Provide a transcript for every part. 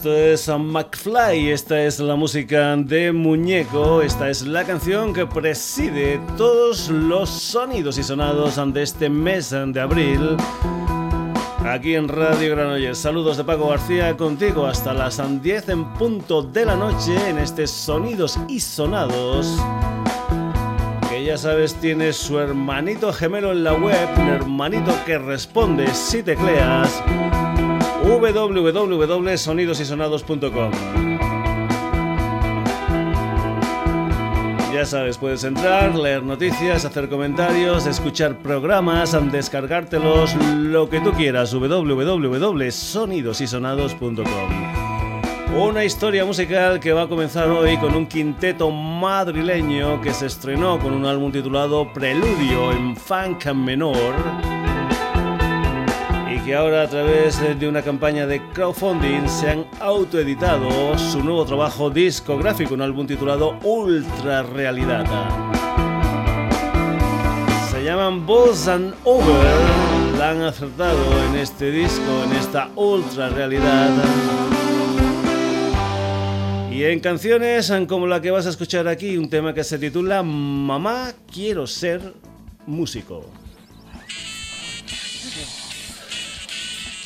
Esto es McFly, esta es la música de Muñeco, esta es la canción que preside todos los sonidos y sonados de este mes de abril. Aquí en Radio Granollers, saludos de Paco García contigo hasta las 10 en punto de la noche en este Sonidos y Sonados que ya sabes tiene su hermanito gemelo en la web, un hermanito que responde si tecleas www.sonidosysonados.com. Ya sabes, puedes entrar, leer noticias, hacer comentarios, escuchar programas, descargártelos, lo que tú quieras, www.sonidosysonados.com. Una historia musical que va a comenzar hoy con un quinteto madrileño que se estrenó con un álbum titulado Preludio en funk menor que ahora a través de una campaña de crowdfunding se han autoeditado su nuevo trabajo discográfico, un álbum titulado Ultra Realidad. Se llaman Balls and Over, la han acertado en este disco, en esta ultra realidad. Y en canciones como la que vas a escuchar aquí, un tema que se titula Mamá, quiero ser músico.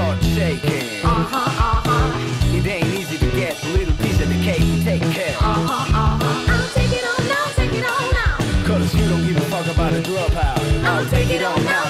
start shaking. Ajá, ajá, It ain't easy to get a little piece of the cake, take care. ajá, ajá. I'll take it on now, take it on now. Cause you don't give a fuck about a dropout. I'll take it on now,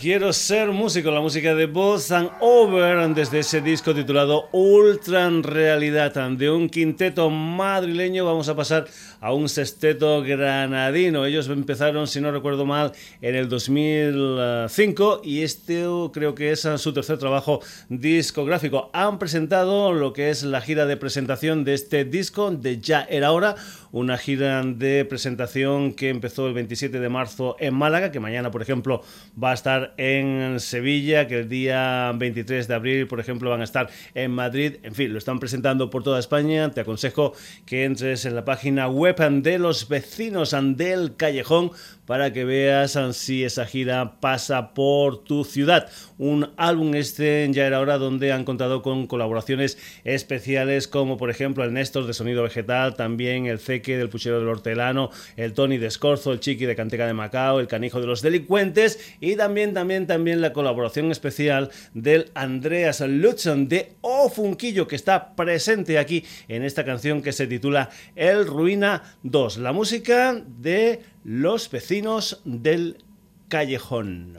Quiero ser músico, la música de Boss and Over desde ese disco titulado Ultra Realidad de un quinteto madrileño. Vamos a pasar a un sexteto granadino. Ellos empezaron, si no recuerdo mal, en el 2005 y este creo que es su tercer trabajo discográfico. Han presentado lo que es la gira de presentación de este disco de Ya era hora, una gira de presentación que empezó el 27 de marzo en Málaga, que mañana, por ejemplo, va a estar en Sevilla, que el día 23 de abril, por ejemplo, van a estar en Madrid. En fin, lo están presentando por toda España. Te aconsejo que entres en la página web de los vecinos del callejón para que veas si esa gira pasa por tu ciudad. Un álbum este ya era hora donde han contado con colaboraciones especiales como por ejemplo el Néstor de Sonido Vegetal, también el Ceque del Puchero del Hortelano, el Tony de Escorzo, el Chiqui de Canteca de Macao, el Canijo de los Delincuentes y también, también, también la colaboración especial del Andreas Lutzen de Ofunquillo que está presente aquí en esta canción que se titula El Ruina 2. La música de los vecinos del callejón.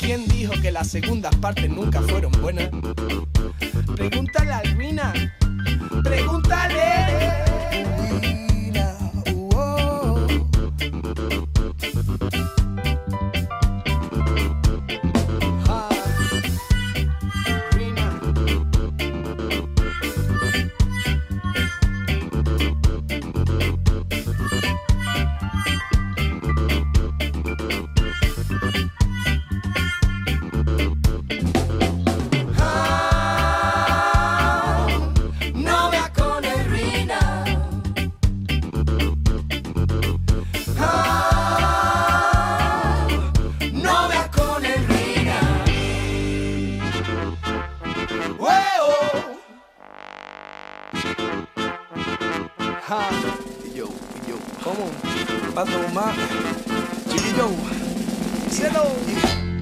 ¿Quién dijo que las segundas partes nunca fueron buenas? Pregúntale a Almina. Pregúntale. 见喽。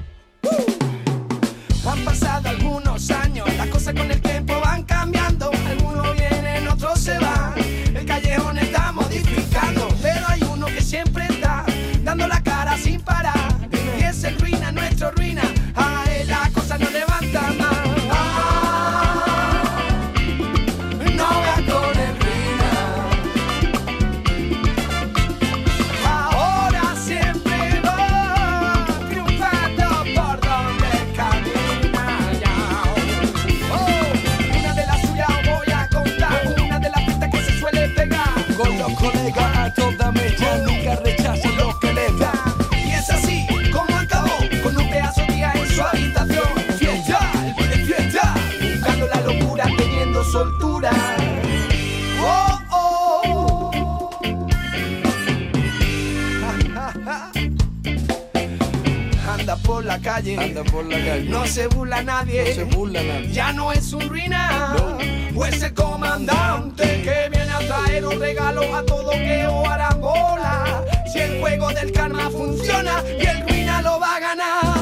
calle, ah. anda por la calle. No se burla nadie. Ya no es un ruina. No. Pues el comandante que viene a traer un regalo a todo que o bola. Si el juego del karma funciona y el ruina lo va a ganar.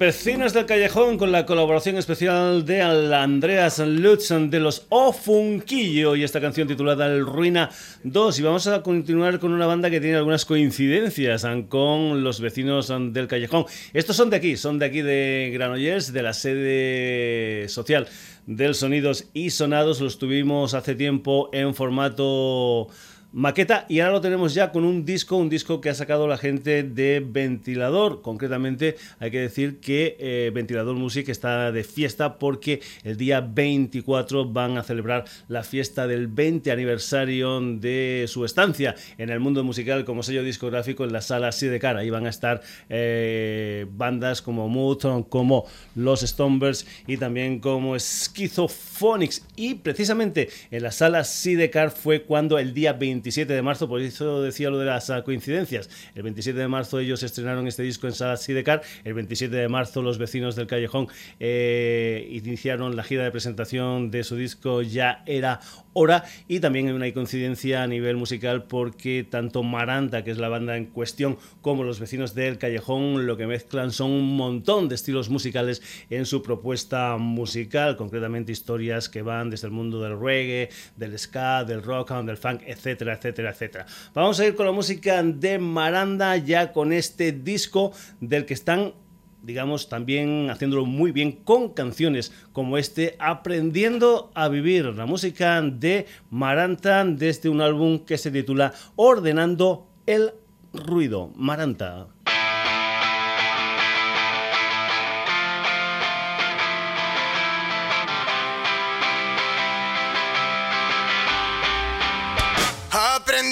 Vecinos del callejón con la colaboración especial de Andreas Lutz de los Ofunquillo y esta canción titulada El Ruina 2 y vamos a continuar con una banda que tiene algunas coincidencias con los vecinos del callejón. Estos son de aquí, son de aquí de Granollers, de la sede social del Sonidos y Sonados. Los tuvimos hace tiempo en formato maqueta y ahora lo tenemos ya con un disco, un disco que ha sacado la gente de Ventilador. Concretamente hay que decir que eh, Ventilador Music está de fiesta porque el día 24 van a celebrar la fiesta del 20 aniversario de su estancia en el mundo musical como sello discográfico en la sala Sidecar. Ahí van a estar eh, bandas como Muton, como Los Stonebirds y también como Schizophonics. Y precisamente en la sala Sidecar fue cuando el día 20 27 de marzo, por eso decía lo de las coincidencias. El 27 de marzo ellos estrenaron este disco en Sala Sidecar, el 27 de marzo los vecinos del Callejón eh, iniciaron la gira de presentación de su disco Ya era hora y también hay una coincidencia a nivel musical porque tanto Maranta, que es la banda en cuestión, como los vecinos del Callejón lo que mezclan son un montón de estilos musicales en su propuesta musical, concretamente historias que van desde el mundo del reggae, del ska, del rock, del funk, etcétera etcétera, Vamos a ir con la música de Maranda, ya con este disco del que están digamos, también haciéndolo muy bien con canciones como este, Aprendiendo a Vivir, la música de Maranta desde un álbum que se titula Ordenando el Ruido. Maranta.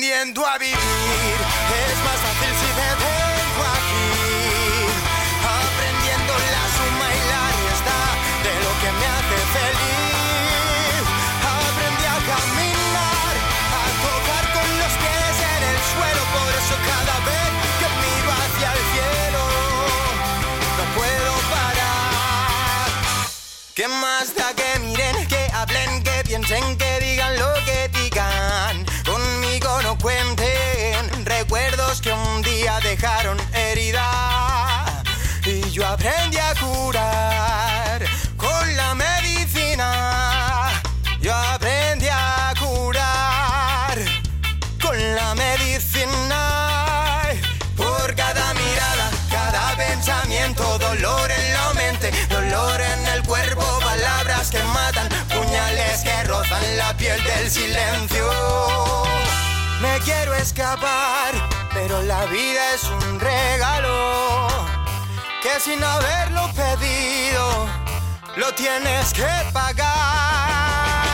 Aprendiendo a vivir. Es más fácil si te tengo aquí. Aprendiendo la suma y la resta de lo que me hace feliz. Aprendí a caminar, a tocar con los pies en el suelo. Por eso cada vez que miro hacia el cielo, no puedo parar. ¿Qué más da que miren, que hablen, que piensen, que silencio. Me quiero escapar, pero la vida es un regalo que sin haberlo pedido lo tienes que pagar.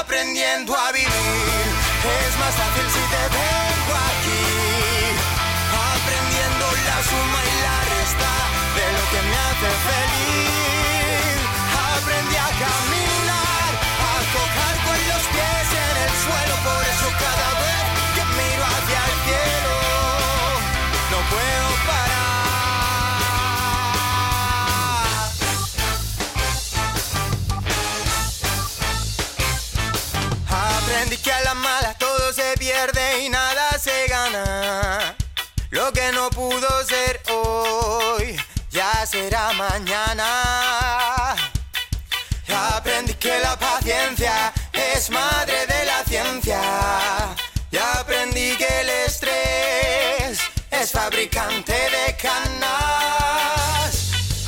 Aprendiendo a vivir es más fácil si te vengo aquí. Aprendiendo la suma y la resta de lo que me hace feliz. Aprendí a caminar, el suelo, por eso cada vez no puedo parar. Aprendí que a la mala todo se pierde y nada se gana. Lo que no pudo ser hoy ya será mañana. Aprendí que la paciencia es madre de la ciencia. Y aprendí que el estrés es fabricante de canas.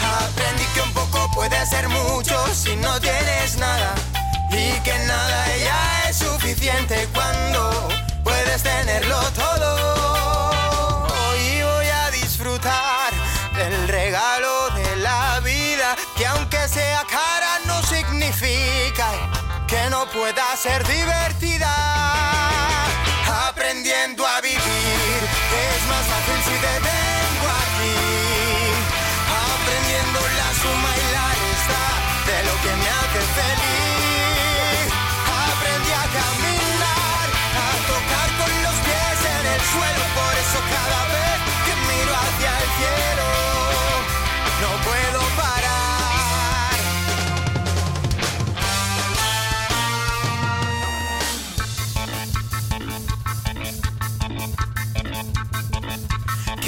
Aprendí que un poco puede ser mucho si no tienes nada. Y que nada ya es suficiente cuando puedes tenerlo todo. Hoy voy a disfrutar del regalo de la vida, que aunque sea caro que no pueda ser divertida. Aprendiendo a vivir es más fácil si te tengo aquí. Aprendiendo la suma y la resta de lo que me hace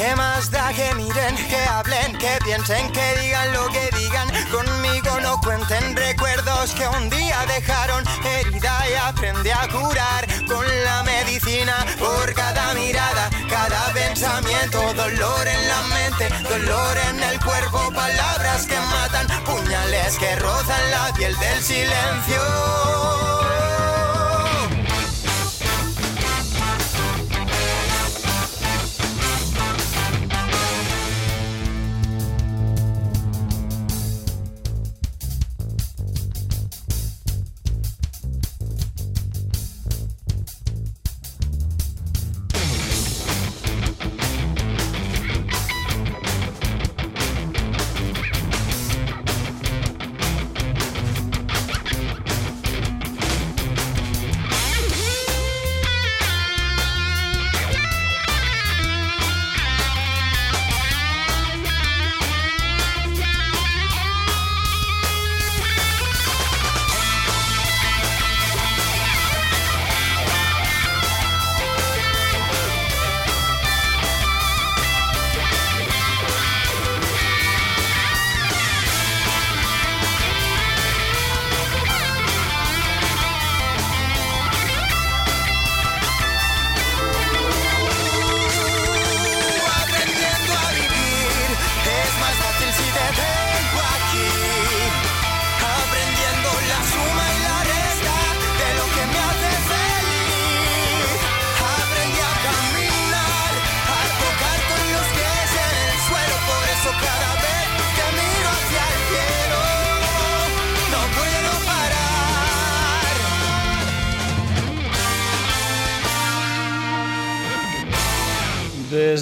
¿Qué más da que miren, que hablen, que piensen, que digan lo que digan? Conmigo no cuenten recuerdos que un día dejaron herida y aprendí a curar con la medicina por cada mirada, cada pensamiento, dolor en la mente, dolor en el cuerpo, palabras que matan, puñales que rozan la piel del silencio.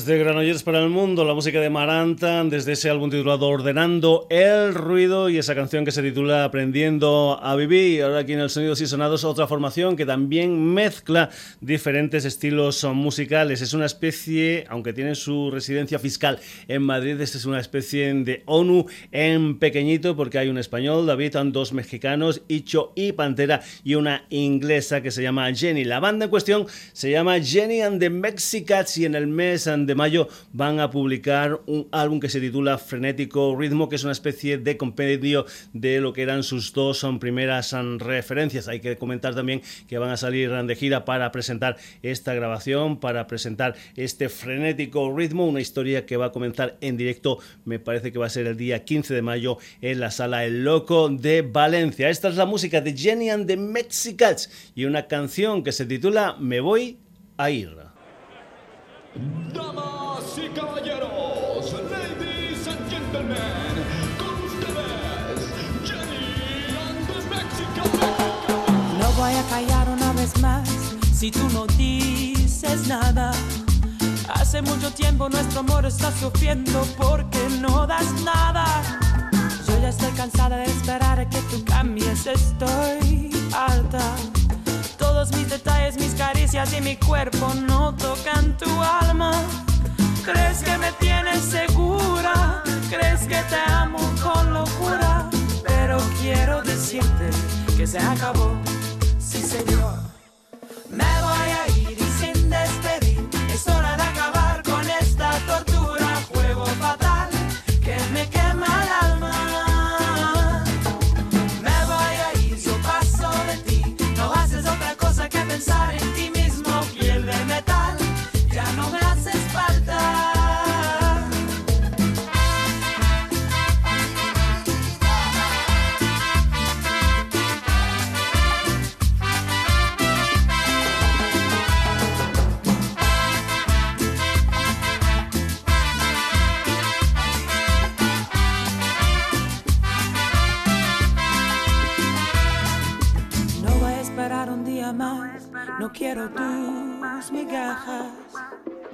Desde Granollers para el Mundo, la música de Maranta, desde ese álbum titulado Ordenando el Ruido y esa canción que se titula Aprendiendo a Vivir. Ahora aquí en el Sonidos y Sonados, otra formación que también mezcla diferentes estilos musicales. Es una especie, aunque tiene su residencia fiscal en Madrid, es una especie de ONU en pequeñito, porque hay un español, David, dos mexicanos, Icho y Pantera, y una inglesa que se llama Jenny. La banda en cuestión se llama Jenny and the Mexicats y en el mes de mayo van a publicar un álbum que se titula Frenético Ritmo, que es una especie de compendio de lo que eran sus dos primeras referencias. Hay que comentar también que van a salir de gira para presentar esta grabación, para presentar este Frenético Ritmo, una historia que va a comenzar en directo, me parece que va a ser el día 15 de mayo en la sala El Loco de Valencia. Esta es la música de Jenny and the Mexicats y una canción que se titula Me voy a ir. Damas y caballeros, ladies and con ustedes, Jenny and the Mexican No voy a callar una vez más si tú no dices nada. Hace mucho tiempo nuestro amor está sufriendo porque no das nada. Yo ya estoy cansada de esperar a que tú cambies, estoy alta. Todos mis detalles, mis caricias y mi cuerpo no tocan tu alma. ¿Crees que me tienes segura? ¿Crees que te amo con locura? Pero quiero decirte que se acabó, sí señor. Quiero tus migajas.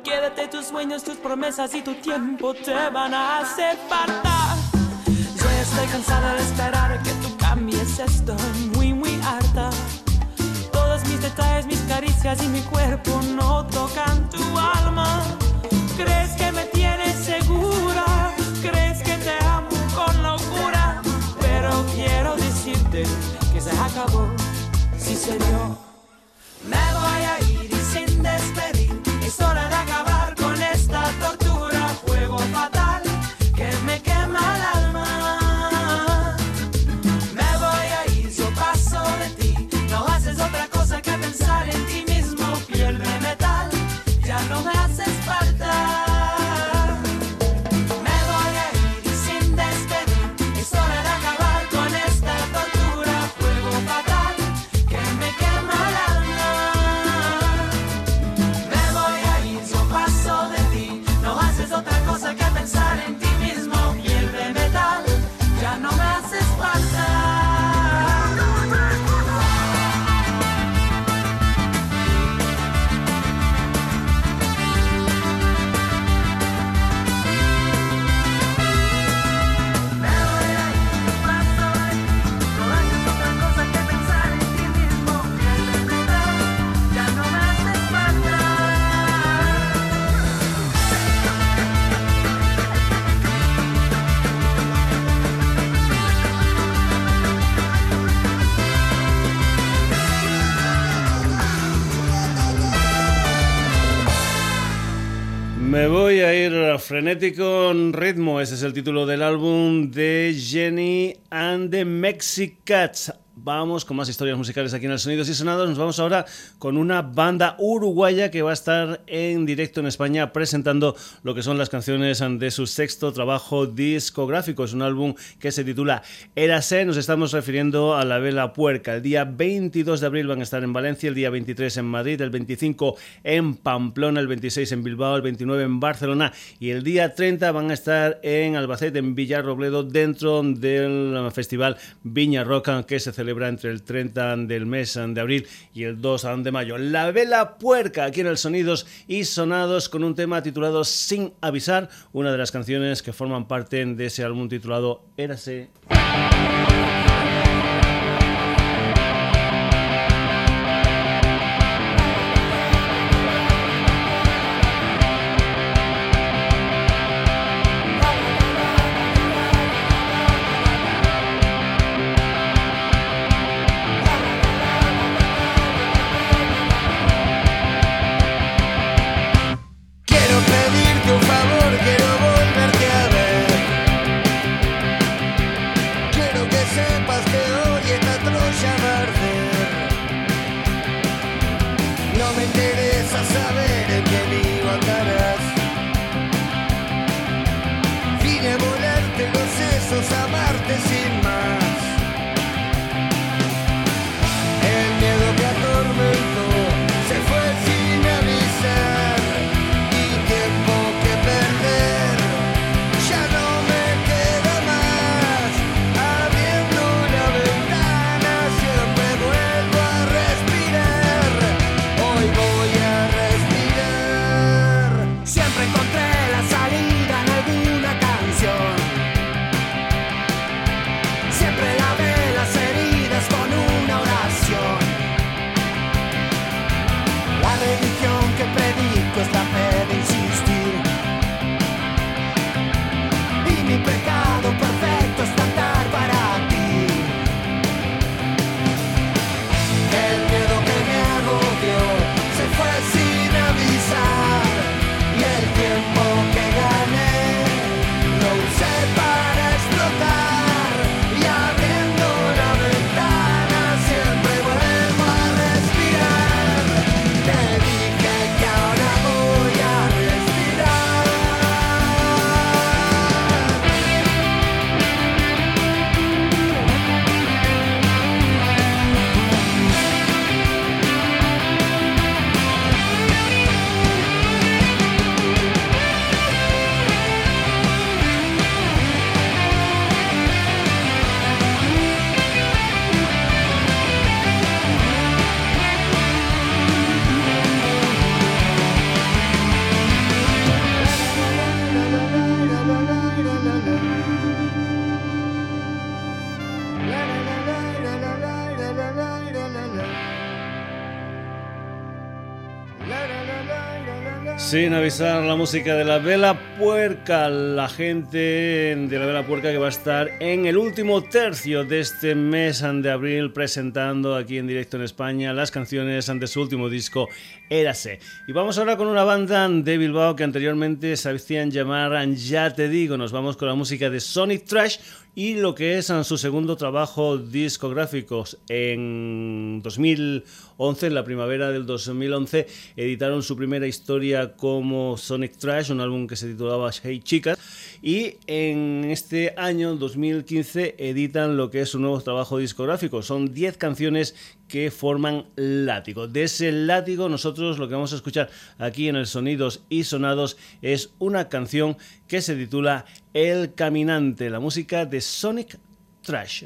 Quédate tus sueños, tus promesas y tu tiempo te van a hacer falta. Yo estoy cansada de esperar que tú cambies, estoy muy, muy harta. Todos mis detalles, mis caricias y mi cuerpo no tocan tu alma. ¿Crees que me tienes segura? ¿Crees que te amo con locura? Pero quiero decirte que se acabó, si se frenético en ritmo. Ese es el título del álbum de Jenny and the Mexicats. Vamos con más historias musicales aquí en el Sonidos y Sonados. Nos vamos ahora con una banda uruguaya que va a estar en directo en España presentando lo que son las canciones de su sexto trabajo discográfico. Es un álbum que se titula Érase. Nos estamos refiriendo a la Vela Puerca. El día 22 de abril van a estar en Valencia, el día 23 en Madrid, el 25 en Pamplona, el 26 en Bilbao, el 29 en Barcelona y el día 30 van a estar en Albacete, en Villarrobledo, dentro del festival Viña Roca que se celebra entre el 30 del mes de abril y el 2 de mayo. La Vela Puerca aquí en el Sonidos y Sonados con un tema titulado Sin Avisar, una de las canciones que forman parte de ese álbum titulado Érase. Sin avisar la música de la Vela Puerca, la gente de la Vela Puerca que va a estar en el último tercio de este mes de abril presentando aquí en directo en España las canciones de su último disco Érase. Y vamos ahora con una banda de Bilbao que anteriormente se hacían llamar Ya Te Digo. Nos vamos con la música de Sonic Trash y lo que es su segundo trabajo discográfico en 2011, en la primavera del 2011, editaron su primera historia como Sonic Trash, un álbum que se titulaba Hey Chicas, y en este año 2015 editan lo que es su nuevo trabajo discográfico. Son 10 canciones que forman látigo. De ese látigo nosotros lo que vamos a escuchar aquí en el Sonidos y Sonados es una canción que se titula El Caminante, la música de Sonic Trash.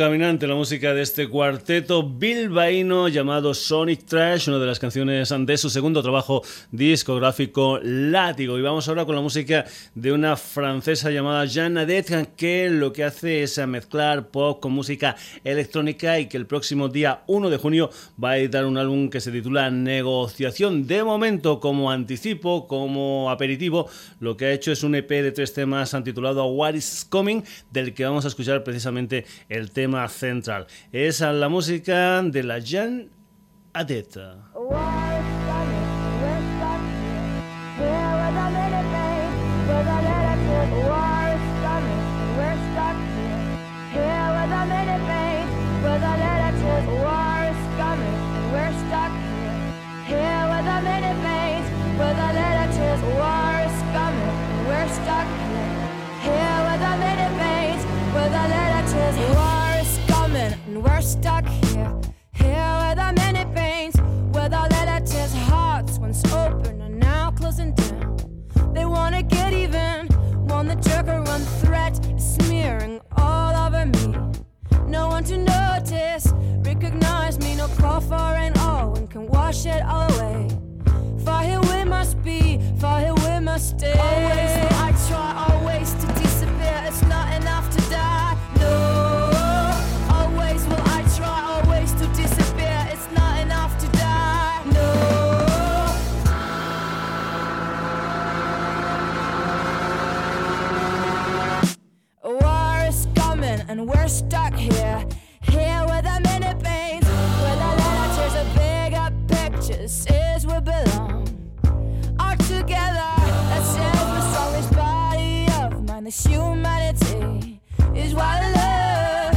Caminante, música de este cuarteto bilbaíno llamado Sonic Trash, una de las canciones de su segundo trabajo discográfico Látigo. Y vamos ahora con la música de una francesa llamada Jeanne Adet, que lo que hace es mezclar pop con música electrónica y que el próximo día 1 de junio va a editar un álbum que se titula Negociación. De momento, como anticipo, como aperitivo, lo que ha hecho es un EP de tres temas titulado What is Coming, del que vamos a escuchar precisamente el tema central. Es la música de la Jan Adeta. Stuck here, here with our many pains, with our letters, hearts once open and now closing down. They wanna get even, want the joker, one threat smearing all over me. No one to notice, recognize me, no call for an all, and can wash it all away. For here we must be, for here we and we're stuck here, here with our minute veins, where the letters are bigger pictures, is we belong. All together, that's it, the strongest body of mine, this humanity is what I love.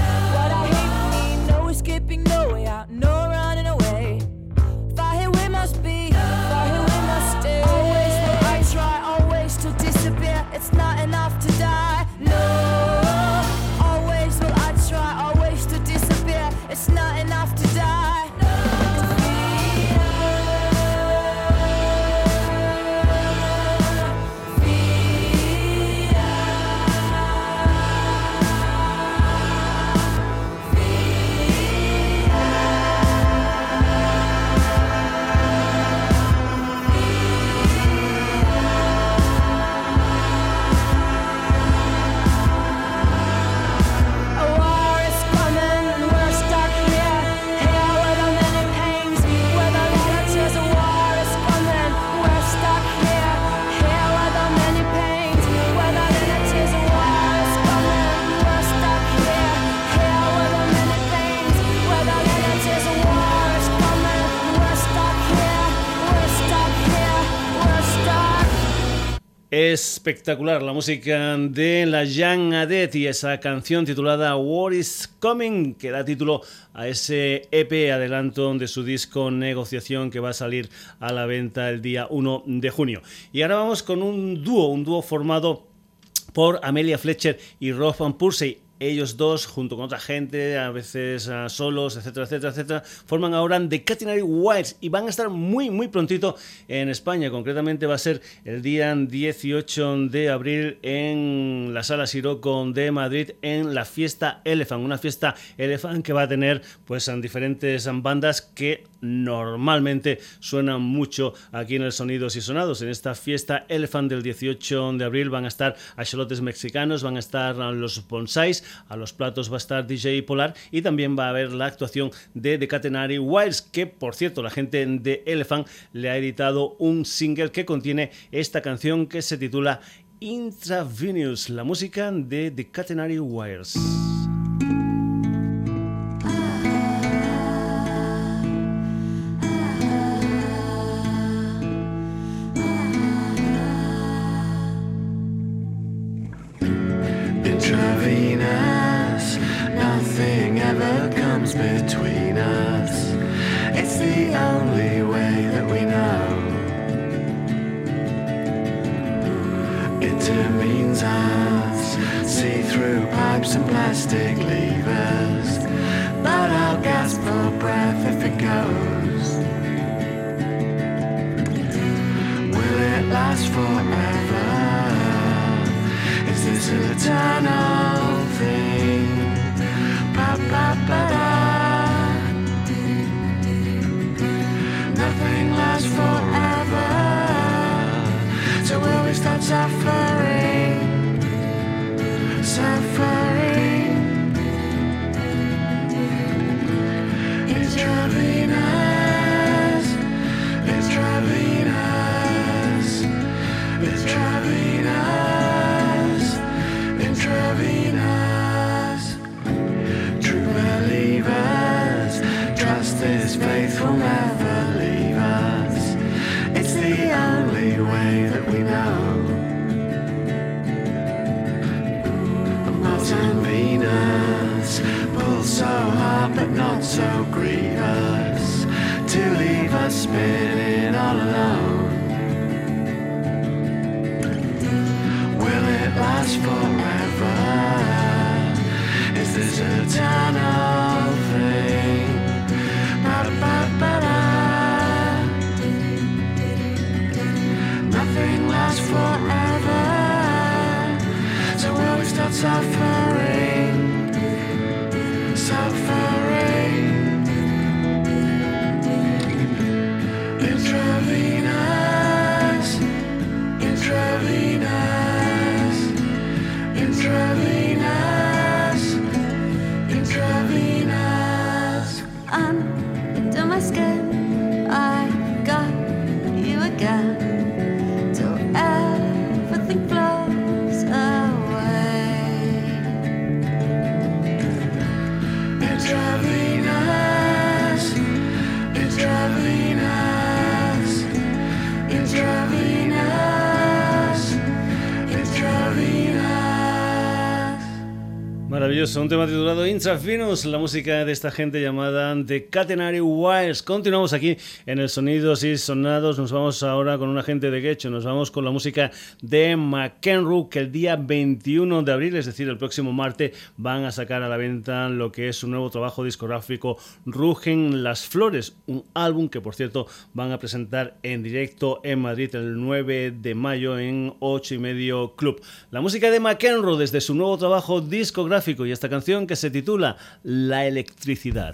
Espectacular la música de la Young Adet y esa canción titulada What is Coming que da título a ese EP adelanto de su disco Negociación que va a salir a la venta el día 1 de junio. Y ahora vamos con un dúo, un dúo formado por Amelia Fletcher y Rob Van Pursey ellos dos, junto con otra gente, a veces ah, solos, etcétera, etcétera, etcétera, forman ahora The Catenary Wilds y van a estar muy, muy prontito en España. Concretamente va a ser el día 18 de abril en la Sala Siroco de Madrid en la fiesta Elephant, una fiesta Elephant que va a tener pues diferentes bandas que normalmente suenan mucho aquí en el Sonidos y Sonados. En esta fiesta Elephant del 18 de abril van a estar axolotes mexicanos, van a estar los bonsais, a los platos va a estar DJ Polar y también va a haber la actuación de The Catenary Wilds, que por cierto la gente de Elephant le ha editado un single que contiene esta canción que se titula Intravenous, la música de The Catenary Wires. Tema titulado La música de esta gente llamada The Catenary Wires. Continuamos aquí en el Sonidos y Sonados. Nos vamos ahora con una gente de Quecho. Nos vamos con la música de McEnroe, que el día 21 de abril, es decir, el próximo martes, van a sacar a la venta lo que es su nuevo trabajo discográfico Rugen las Flores, un álbum que, por cierto, van a presentar en directo en Madrid el 9 de mayo en 8 y medio Club. La música de McEnroe desde su nuevo trabajo discográfico y esta canción que se titula La electricidad.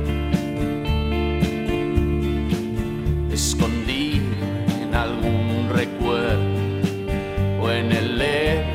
finally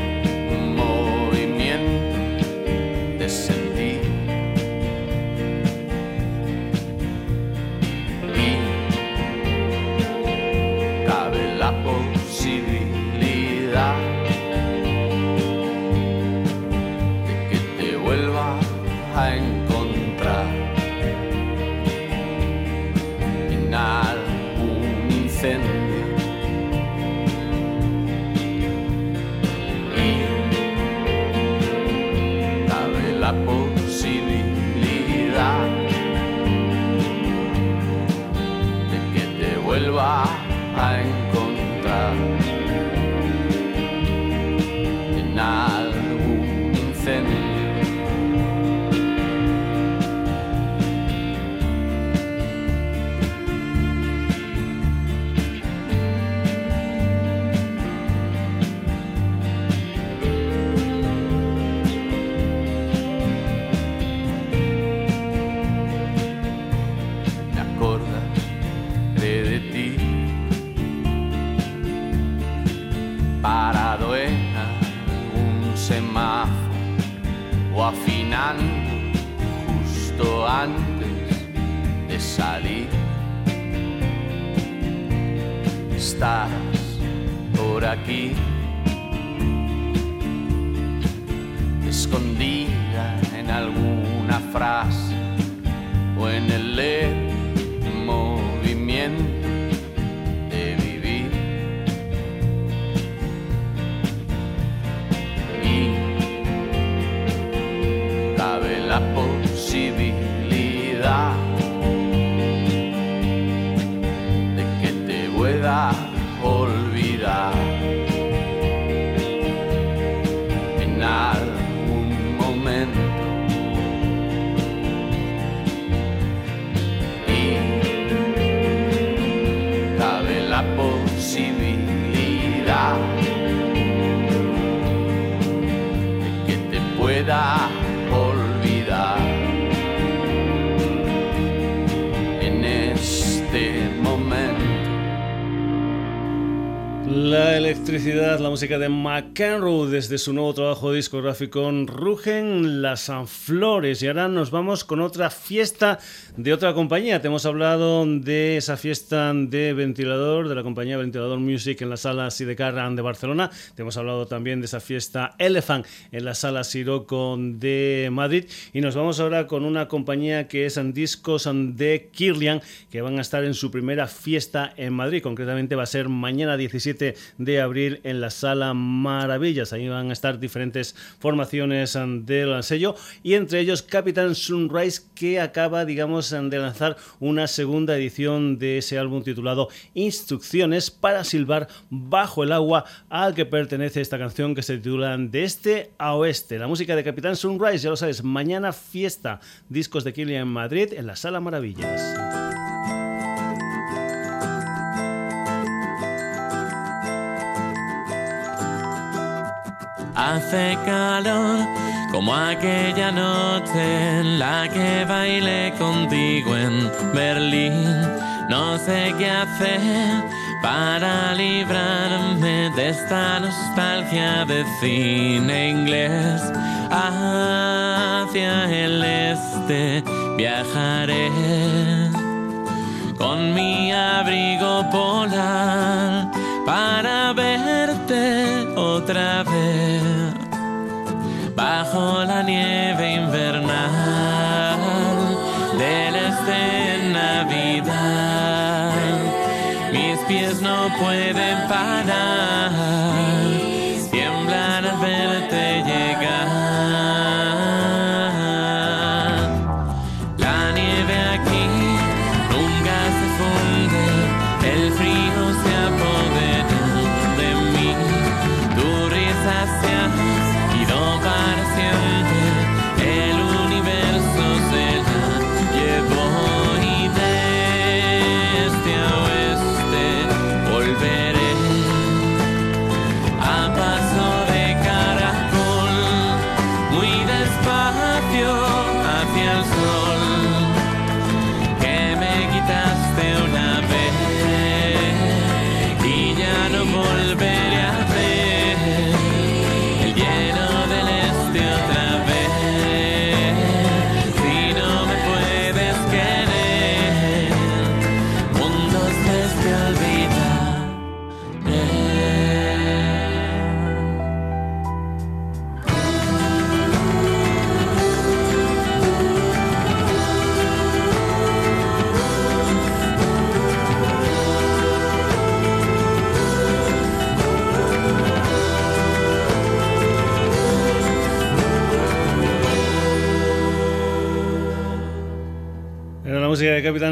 antes de salir. Estás por aquí, escondida en alguna frase o en el música de McEnroe desde su nuevo trabajo discográfico Rugen las Flores. Y ahora nos vamos con otra fiesta de otra compañía. Te hemos hablado de esa fiesta de ventilador, de la compañía Ventilador Music en la sala Sidecar de Barcelona. Te hemos hablado también de esa fiesta Elephant en la sala Siroco de Madrid. Y nos vamos ahora con una compañía que es Discos de Kirlian, que van a estar en su primera fiesta en Madrid. Concretamente va a ser mañana 17 7 de abril en la Sala Maravillas. Ahí van a estar diferentes formaciones del sello y entre ellos Capitán Sunrise que acaba, digamos, de lanzar una segunda edición de ese álbum titulado Instrucciones para silbar bajo el agua al que pertenece esta canción que se titula De este a oeste. La música de Capitán Sunrise, ya lo sabes, mañana fiesta, discos de Killian en Madrid en la Sala Maravillas. Hace calor como aquella noche en la que bailé contigo en Berlín. No sé qué hacer para librarme de esta nostalgia de cine inglés. Hacia el este viajaré con mi abrigo polar para verte otra vez bajo la nieve invernal del este en Navidad. Mis pies no pueden parar,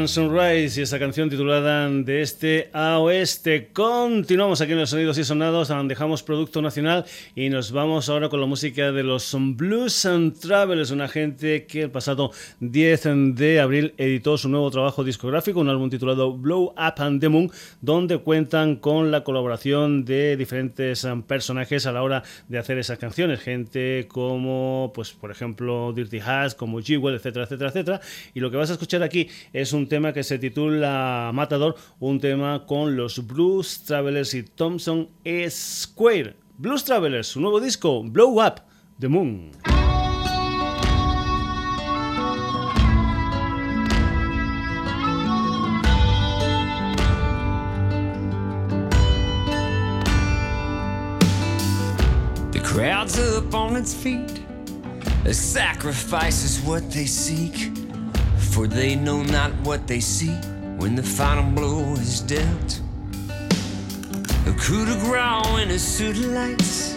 Sunrise y esa canción titulada De este a oeste. Continuamos aquí en los sonidos y sonados, dejamos producto nacional y nos vamos ahora con la música de los Blues and Travelers, una gente que el pasado 10 de abril editó su nuevo trabajo discográfico, un álbum titulado Blow Up and the Moon, donde cuentan con la colaboración de diferentes personajes a la hora de hacer esas canciones, gente como, pues, por ejemplo, Dirty Has, como Jewel, etcétera, etcétera, etcétera. Y lo que vas a escuchar aquí es un tema que se titula Matador, un tema con los Blues Travelers y Thompson Square. Blues Travelers, su nuevo disco, Blow Up the Moon. The crowd's up on its feet. A sacrifice is what they seek. For they know not what they see when the final blow is dealt. A coup de grace in a suit of lights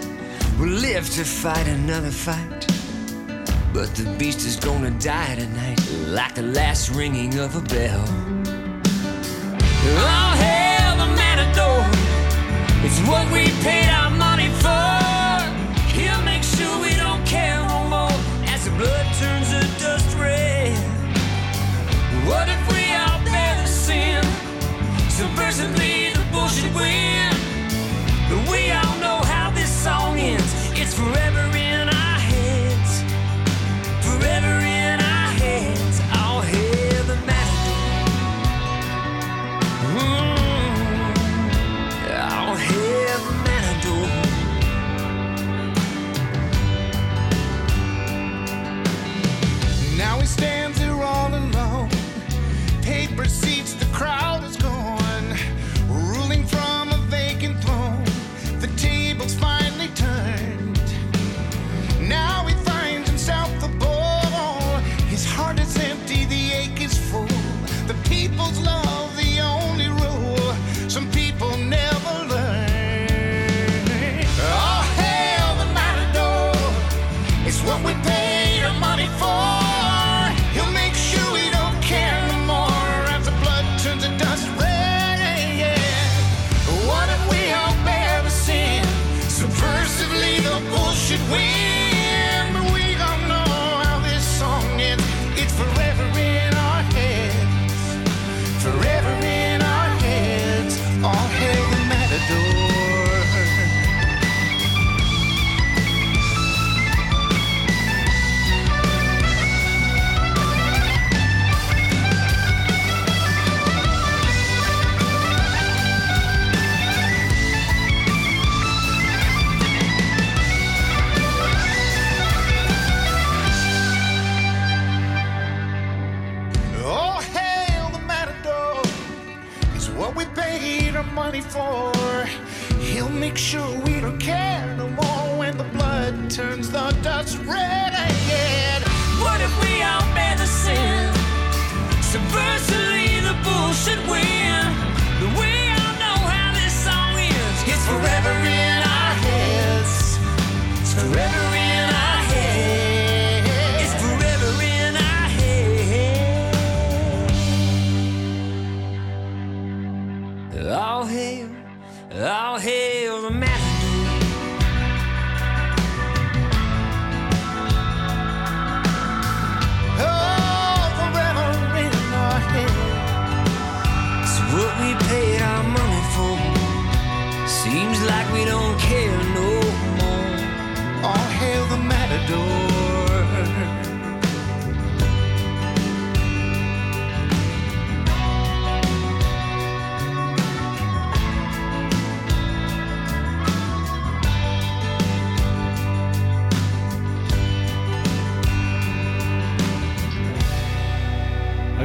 will live to fight another fight. But the beast is gonna die tonight, like the last ringing of a bell. Oh, hell, the matador. It's what we paid our money should we?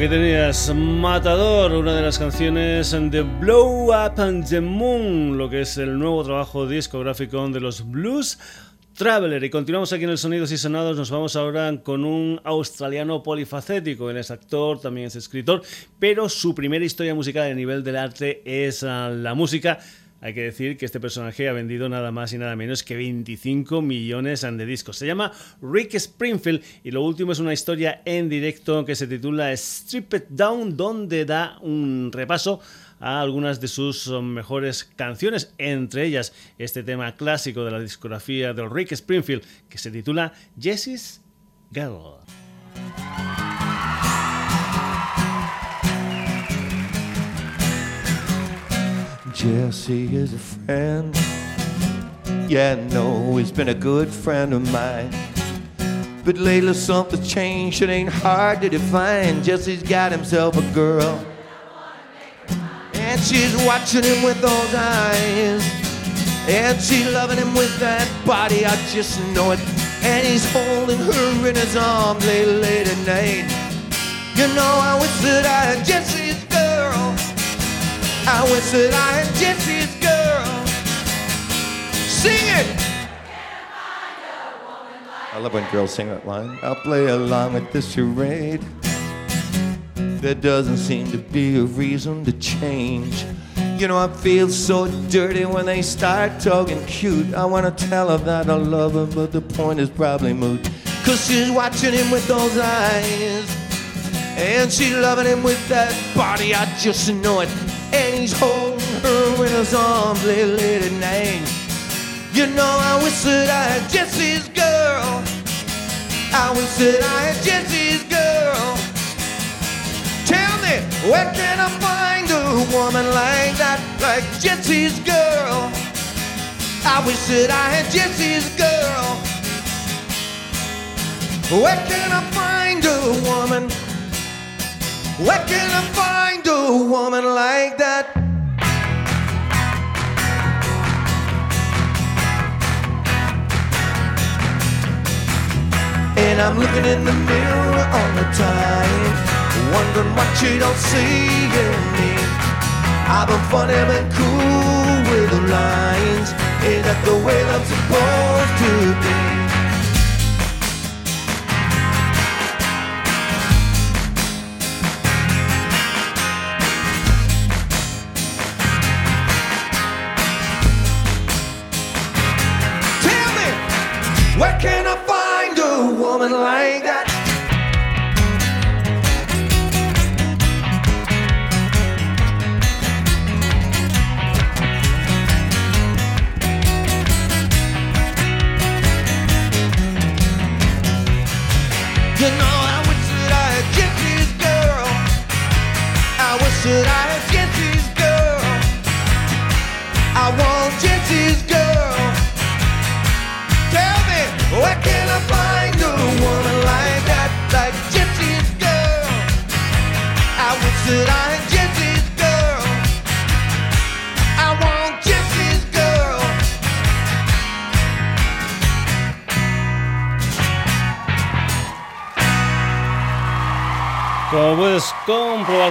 Aquí tenías Matador, una de las canciones de Blow Up and the Moon, lo que es el nuevo trabajo discográfico de los Blues Traveler. Y continuamos aquí en el Sonidos y Sonados. Nos vamos ahora con un australiano polifacético. Él es actor, también es escritor, pero su primera historia musical a nivel del arte es ah, la música. Hay que decir que este personaje ha vendido nada más y nada menos que 25 millones de discos. Se llama Rick Springfield y lo último es una historia en directo que se titula Strip It Down, donde da un repaso a algunas de sus mejores canciones, entre ellas este tema clásico de la discografía de Rick Springfield que se titula Jessie's Girl. Jesse is a friend. Yeah, no, he's been a good friend of mine. But lately something's changed, it ain't hard to define. Jesse's got himself a girl. And she's watching him with those eyes. And she's loving him with that body, I just know it. And he's holding her in his arms late, late at night. You know, I wish that I had Jesse's girl. I wish that I had Jesse's girl. Sing it! I love when girls sing that line. I'll play along with this charade. There doesn't seem to be a reason to change. You know, I feel so dirty when they start talking cute. I wanna tell her that I love her, but the point is probably moot. Cause she's watching him with those eyes. And she loving him with that body, I just know it. And he's holding her in his arms late, late at night. You know, I wish that I had Jesse's girl. I wish that I had Jesse's girl. Tell me, where can I find a woman like that, like Jesse's girl? I wish that I had Jesse's girl. Where can I find a woman? Where can I find a woman like that? And I'm looking in the mirror all the time, wondering what you don't see in me. I've been funny and cool with the lines. Is that the way I'm supposed to be? Where can I find a woman like that?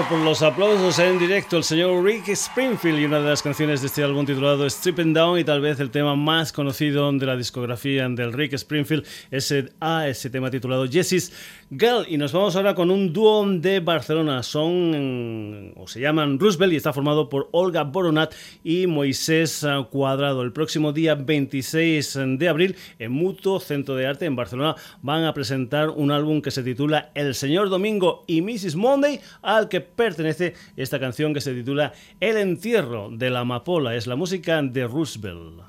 Por los aplausos en directo, el señor Rick Springfield y una de las canciones de este álbum titulado Stripping Down y tal vez el tema más conocido de la discografía del Rick Springfield es ah, ese tema titulado Jesse's Girl. Y nos vamos ahora con un dúo de Barcelona. Son o se llaman Roosevelt y está formado por Olga Boronat y Moisés Cuadrado. El próximo día 26 de abril en Mutuo Centro de Arte en Barcelona van a presentar un álbum que se titula El Señor Domingo y Mrs. Monday, al que pertenece esta canción que se titula El entierro de la amapola. Es la música de Roosevelt.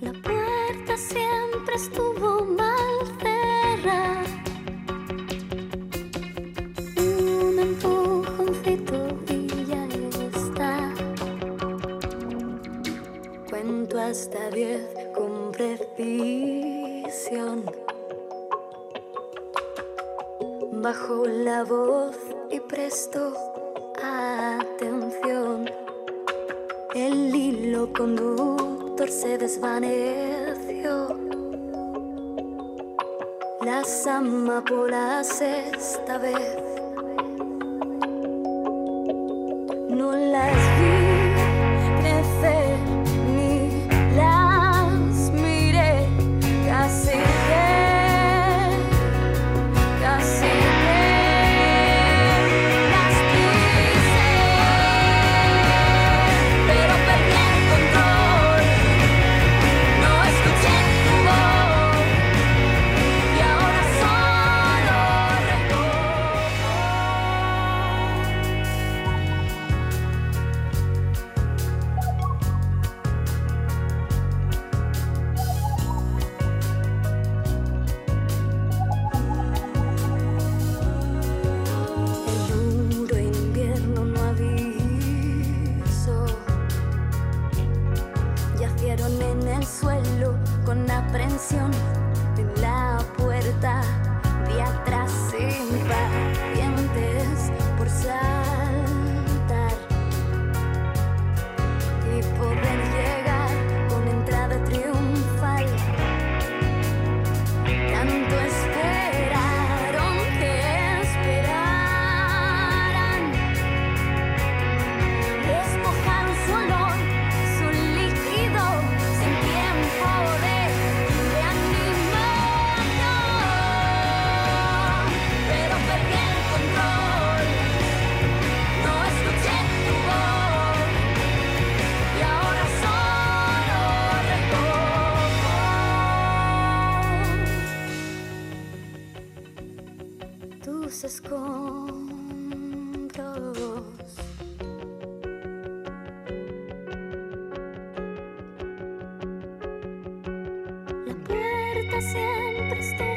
La puerta siempre estuvo mal cerrada. Un empujoncito y ya está. Cuento hasta diez con precisión. Bajo la voz y presto atención. El hilo conductor se desvaneció. Las amapolas esta vez siempre estuvo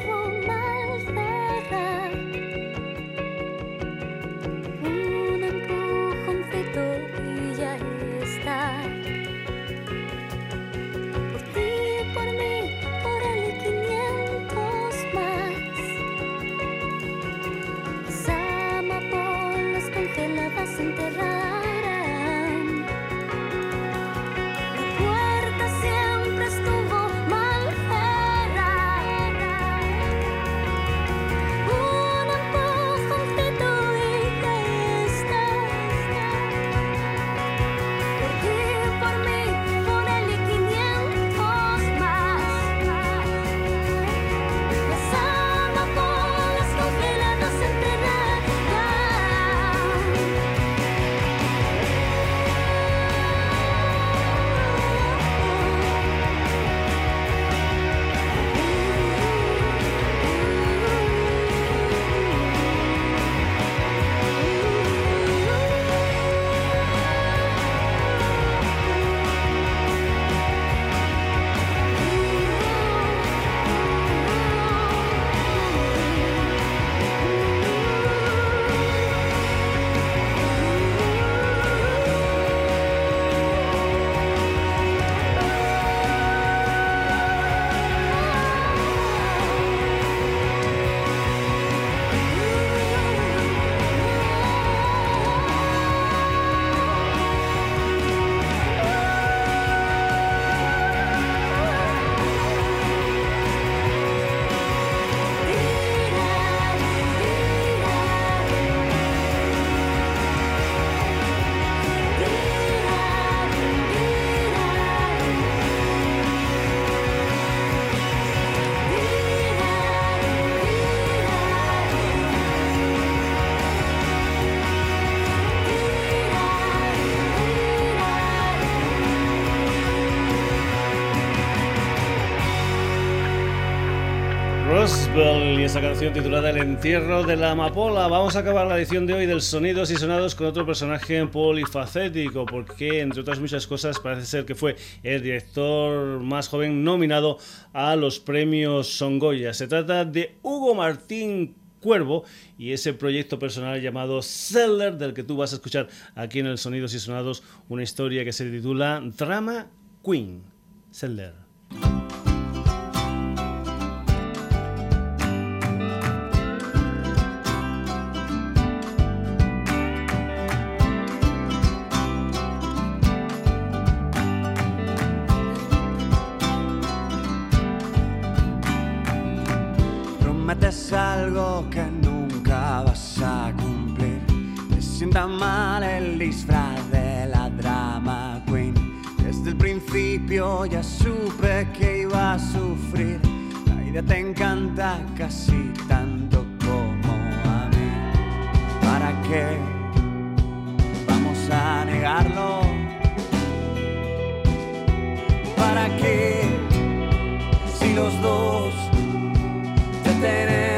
esa canción titulada El entierro de la amapola. Vamos a acabar la edición de hoy del Sonidos y Sonados con otro personaje polifacético, porque entre otras muchas cosas parece ser que fue el director más joven nominado a los premios Songoya. Se trata de Hugo Martín Cuervo y ese proyecto personal llamado Seller, del que tú vas a escuchar aquí en el Sonidos y Sonados una historia que se titula Drama Queen. Seller. Ya supe que iba a sufrir. La idea te encanta casi tanto como a mí. ¿Para qué vamos a negarlo? ¿Para qué si los dos tenemos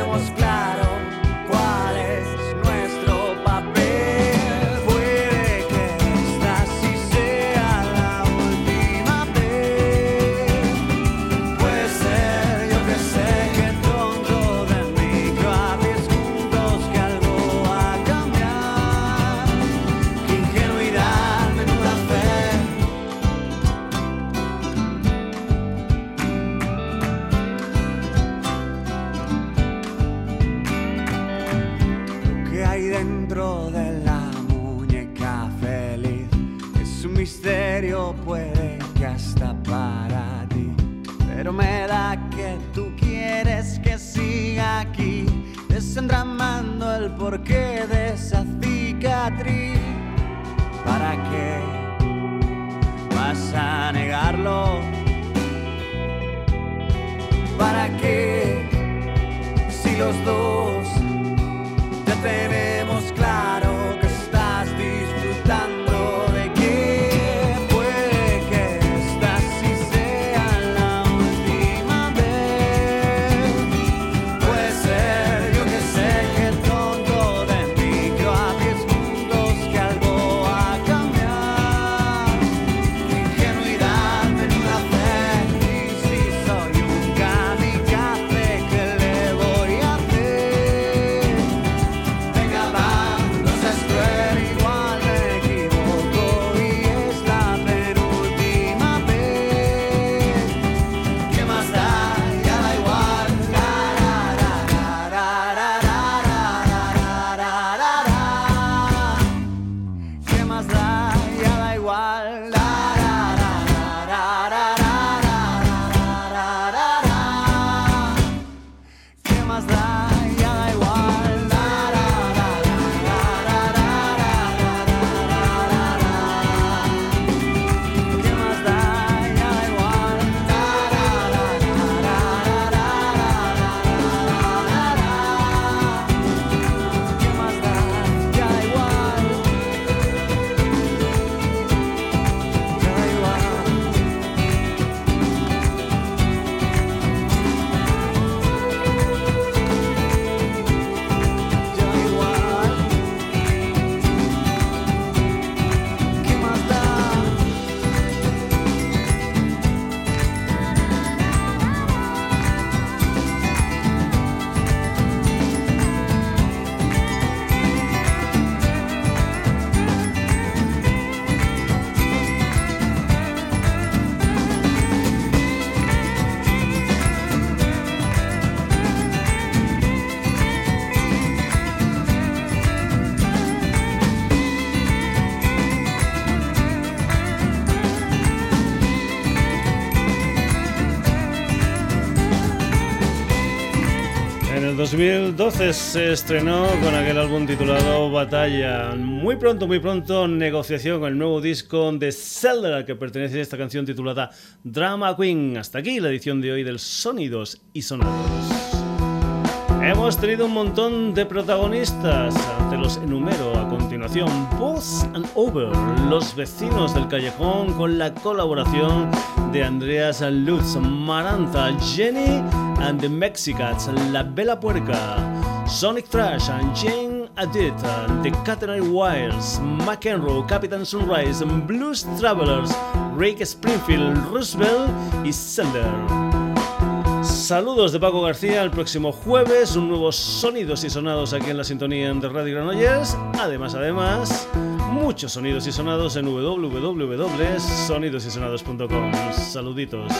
2012 se estrenó con aquel álbum titulado Batalla. Muy pronto, muy pronto, negociación con el nuevo disco de Zelda que pertenece esta canción titulada Drama Queen. Hasta aquí la edición de hoy del Sonidos y Sonados. Hemos tenido un montón de protagonistas, te los enumero a continuación. Boss and Over, los vecinos del callejón con la colaboración de Andreas Lutz, Marantha, Jenny and the Mexicats, La Bella Puerca, Sonic Trash and Jane Adit, The Catenary Wires, McEnroe, Captain Sunrise, Blues Travelers, Rick Springfield, Roosevelt y Sender. Saludos de Paco García, el próximo jueves un nuevo Sonidos y Sonados aquí en la sintonía de Radio Granollers. Además, además, muchos sonidos y sonados en www.sonidosysonados.com. Saluditos.